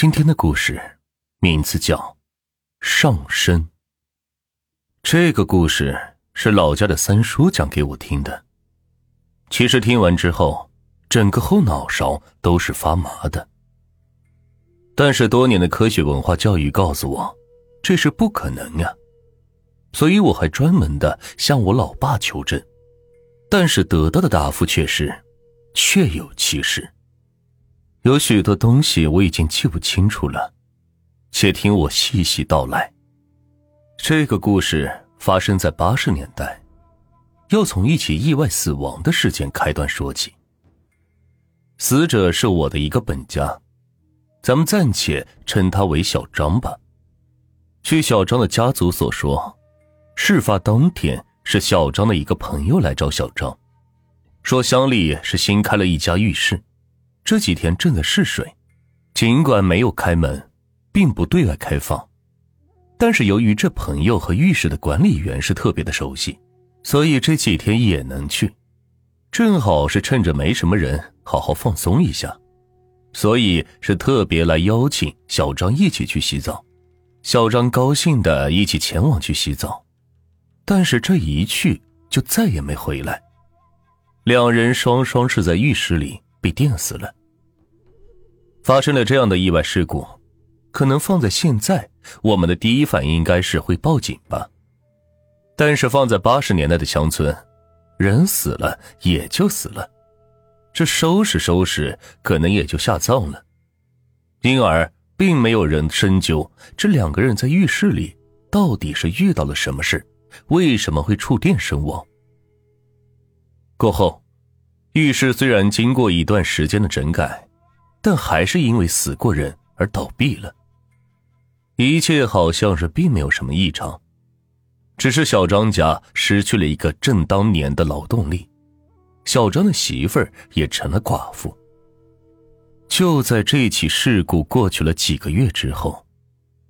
今天的故事名字叫《上身》。这个故事是老家的三叔讲给我听的。其实听完之后，整个后脑勺都是发麻的。但是多年的科学文化教育告诉我，这是不可能呀。所以我还专门的向我老爸求证，但是得到的答复却是确有其事。有许多东西我已经记不清楚了，且听我细细道来。这个故事发生在八十年代，要从一起意外死亡的事件开端说起。死者是我的一个本家，咱们暂且称他为小张吧。据小张的家族所说，事发当天是小张的一个朋友来找小张，说乡里是新开了一家浴室。这几天正在试水，尽管没有开门，并不对外开放，但是由于这朋友和浴室的管理员是特别的熟悉，所以这几天也能去。正好是趁着没什么人，好好放松一下，所以是特别来邀请小张一起去洗澡。小张高兴的一起前往去洗澡，但是这一去就再也没回来，两人双双是在浴室里被电死了。发生了这样的意外事故，可能放在现在，我们的第一反应应该是会报警吧。但是放在八十年代的乡村，人死了也就死了，这收拾收拾可能也就下葬了，因而并没有人深究这两个人在浴室里到底是遇到了什么事，为什么会触电身亡。过后，浴室虽然经过一段时间的整改。但还是因为死过人而倒闭了。一切好像是并没有什么异常，只是小张家失去了一个正当年的劳动力，小张的媳妇儿也成了寡妇。就在这起事故过去了几个月之后，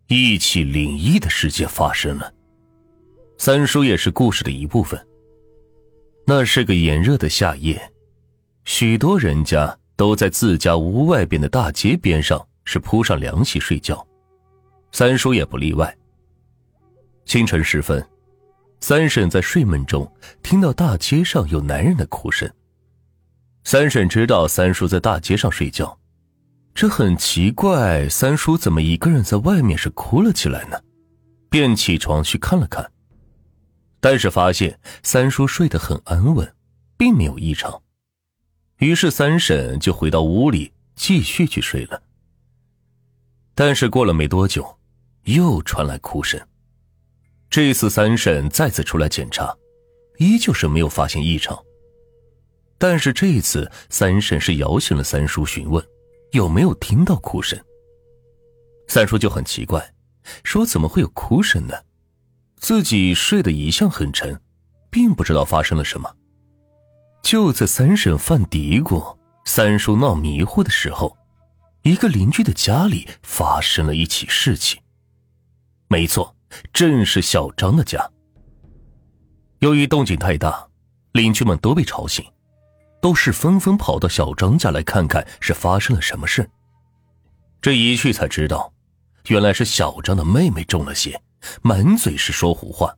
一起灵异的事件发生了。三叔也是故事的一部分。那是个炎热的夏夜，许多人家。都在自家屋外边的大街边上是铺上凉席睡觉，三叔也不例外。清晨时分，三婶在睡梦中听到大街上有男人的哭声。三婶知道三叔在大街上睡觉，这很奇怪，三叔怎么一个人在外面是哭了起来呢？便起床去看了看，但是发现三叔睡得很安稳，并没有异常。于是三婶就回到屋里继续去睡了。但是过了没多久，又传来哭声。这次三婶再次出来检查，依旧是没有发现异常。但是这一次三婶是摇醒了三叔，询问有没有听到哭声。三叔就很奇怪，说怎么会有哭声呢？自己睡得一向很沉，并不知道发生了什么。就在三婶犯嘀咕、三叔闹迷糊的时候，一个邻居的家里发生了一起事情。没错，正是小张的家。由于动静太大，邻居们都被吵醒，都是纷纷跑到小张家来看看是发生了什么事。这一去才知道，原来是小张的妹妹中了邪，满嘴是说胡话。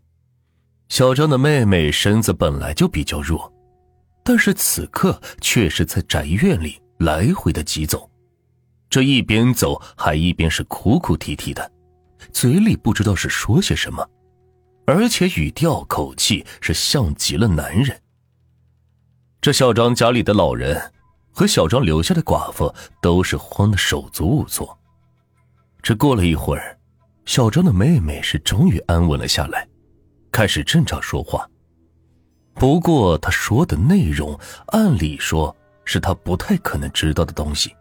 小张的妹妹身子本来就比较弱。但是此刻却是在宅院里来回的疾走，这一边走还一边是哭哭啼啼的，嘴里不知道是说些什么，而且语调口气是像极了男人。这小张家里的老人和小张留下的寡妇都是慌得手足无措。这过了一会儿，小张的妹妹是终于安稳了下来，开始正常说话。不过他说的内容，按理说是他不太可能知道的东西。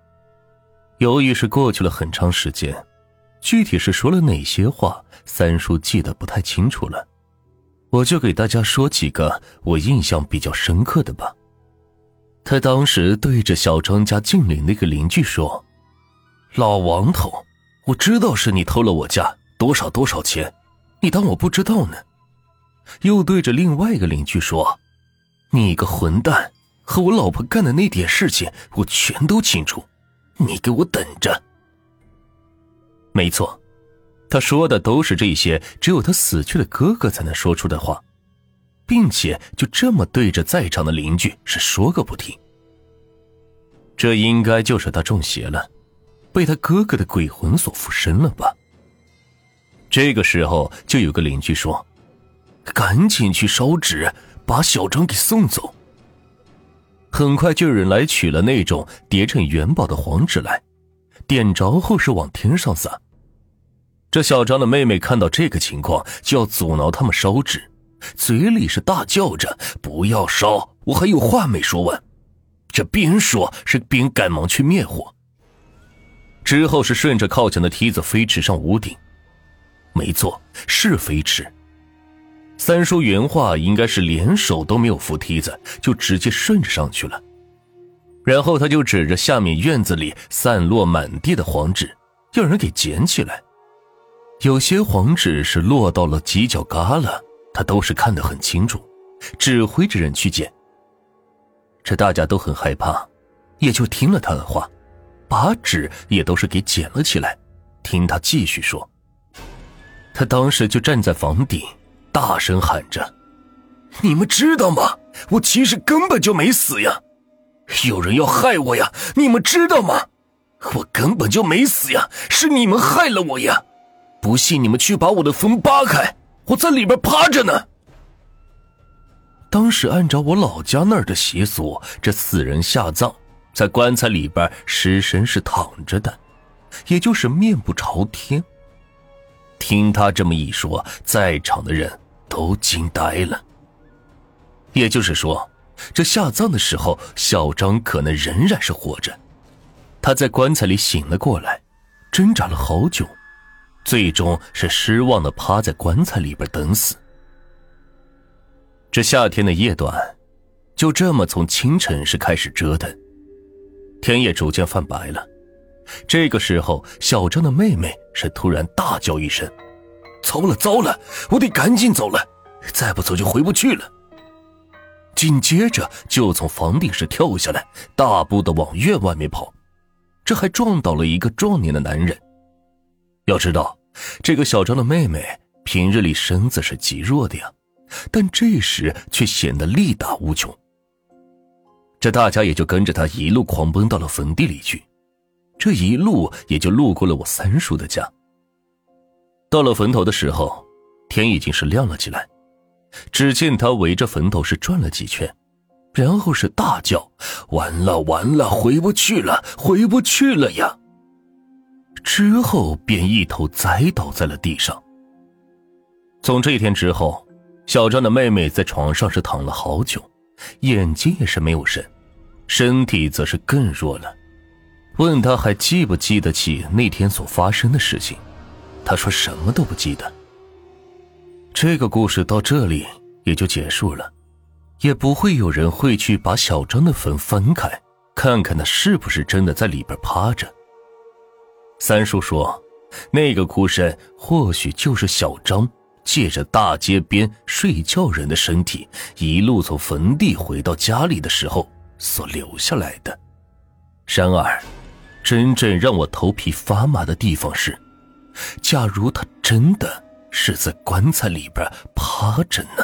由于是过去了很长时间，具体是说了哪些话，三叔记得不太清楚了。我就给大家说几个我印象比较深刻的吧。他当时对着小张家近邻那个邻居说：“老王头，我知道是你偷了我家多少多少钱，你当我不知道呢？”又对着另外一个邻居说：“你个混蛋，和我老婆干的那点事情，我全都清楚，你给我等着。”没错，他说的都是这些只有他死去的哥哥才能说出的话，并且就这么对着在场的邻居是说个不停。这应该就是他中邪了，被他哥哥的鬼魂所附身了吧？这个时候，就有个邻居说：“赶紧去烧纸，把小张给送走。”很快就有人来取了那种叠成元宝的黄纸来，点着后是往天上撒。这小张的妹妹看到这个情况，就要阻挠他们烧纸，嘴里是大叫着：“不要烧，我还有话没说完。”这边说是边赶忙去灭火。之后是顺着靠墙的梯子飞驰上屋顶，没错，是飞驰。三叔原话应该是连手都没有扶梯子，就直接顺着上去了。然后他就指着下面院子里散落满地的黄纸，要人给捡起来。有些黄纸是落到了犄角旮旯，他都是看得很清楚，指挥着人去捡。这大家都很害怕，也就听了他的话，把纸也都是给捡了起来。听他继续说，他当时就站在房顶，大声喊着：“你们知道吗？我其实根本就没死呀！有人要害我呀！你们知道吗？我根本就没死呀！是你们害了我呀！不信你们去把我的坟扒开，我在里边趴着呢。”当时按照我老家那儿的习俗，这死人下葬在棺材里边，尸身是躺着的，也就是面部朝天。听他这么一说，在场的人都惊呆了。也就是说，这下葬的时候，小张可能仍然是活着。他在棺材里醒了过来，挣扎了好久，最终是失望的趴在棺材里边等死。这夏天的夜短，就这么从清晨是开始折腾，天也逐渐泛白了。这个时候，小张的妹妹是突然大叫一声：“糟了糟了，我得赶紧走了，再不走就回不去了。”紧接着就从房顶上跳下来，大步的往院外面跑，这还撞倒了一个壮年的男人。要知道，这个小张的妹妹平日里身子是极弱的呀。但这时却显得力大无穷。这大家也就跟着他一路狂奔到了坟地里去，这一路也就路过了我三叔的家。到了坟头的时候，天已经是亮了起来。只见他围着坟头是转了几圈，然后是大叫：“完了完了，回不去了，回不去了呀！”之后便一头栽倒在了地上。从这一天之后。小张的妹妹在床上是躺了好久，眼睛也是没有神，身体则是更弱了。问他还记不记得起那天所发生的事情，他说什么都不记得。这个故事到这里也就结束了，也不会有人会去把小张的坟翻开，看看他是不是真的在里边趴着。三叔说，那个哭声或许就是小张。借着大街边睡觉人的身体，一路从坟地回到家里的时候所留下来的。然而，真正让我头皮发麻的地方是，假如他真的是在棺材里边趴着呢？